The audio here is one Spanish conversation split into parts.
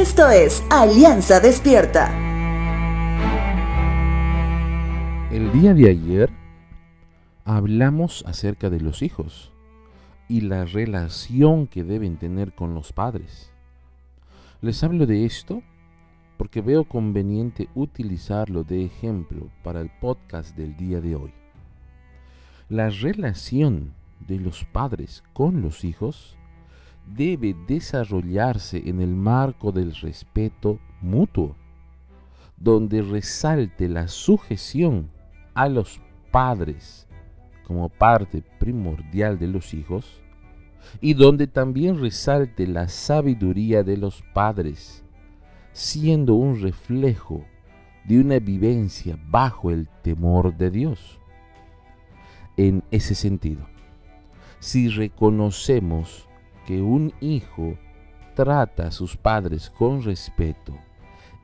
Esto es Alianza Despierta. El día de ayer hablamos acerca de los hijos y la relación que deben tener con los padres. Les hablo de esto porque veo conveniente utilizarlo de ejemplo para el podcast del día de hoy. La relación de los padres con los hijos debe desarrollarse en el marco del respeto mutuo, donde resalte la sujeción a los padres como parte primordial de los hijos y donde también resalte la sabiduría de los padres, siendo un reflejo de una vivencia bajo el temor de Dios. En ese sentido, si reconocemos que un hijo trata a sus padres con respeto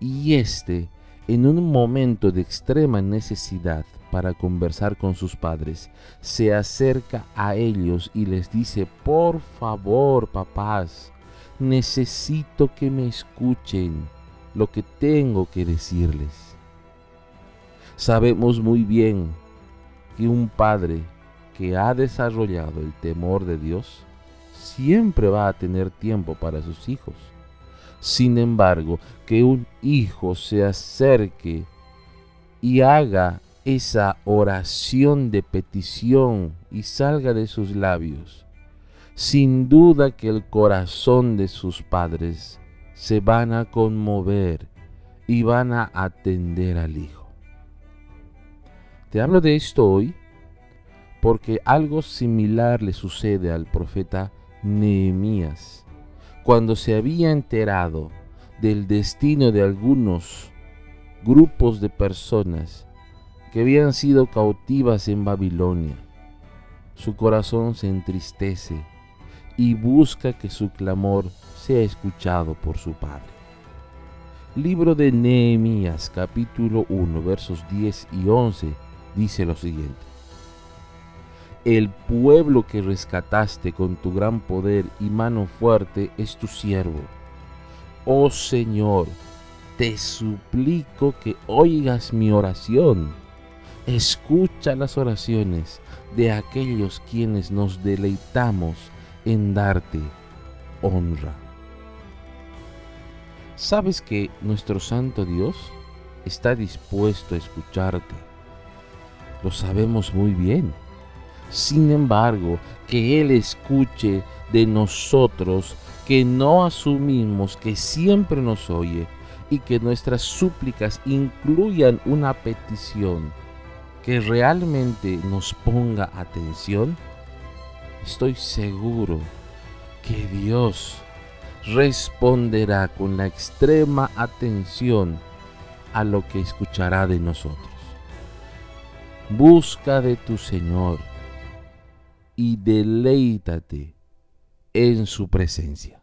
y éste en un momento de extrema necesidad para conversar con sus padres, se acerca a ellos y les dice, por favor, papás, necesito que me escuchen lo que tengo que decirles. Sabemos muy bien que un padre que ha desarrollado el temor de Dios siempre va a tener tiempo para sus hijos. Sin embargo, que un hijo se acerque y haga esa oración de petición y salga de sus labios, sin duda que el corazón de sus padres se van a conmover y van a atender al hijo. Te hablo de esto hoy porque algo similar le sucede al profeta Nehemías, cuando se había enterado del destino de algunos grupos de personas que habían sido cautivas en Babilonia. Su corazón se entristece y busca que su clamor sea escuchado por su padre. Libro de Nehemías capítulo 1 versos 10 y 11 dice lo siguiente el pueblo que rescataste con tu gran poder y mano fuerte es tu siervo. Oh Señor, te suplico que oigas mi oración. Escucha las oraciones de aquellos quienes nos deleitamos en darte honra. ¿Sabes que nuestro Santo Dios está dispuesto a escucharte? Lo sabemos muy bien sin embargo, que Él escuche de nosotros que no asumimos que siempre nos oye y que nuestras súplicas incluyan una petición que realmente nos ponga atención, estoy seguro que Dios responderá con la extrema atención a lo que escuchará de nosotros. Busca de tu Señor y deleítate en su presencia.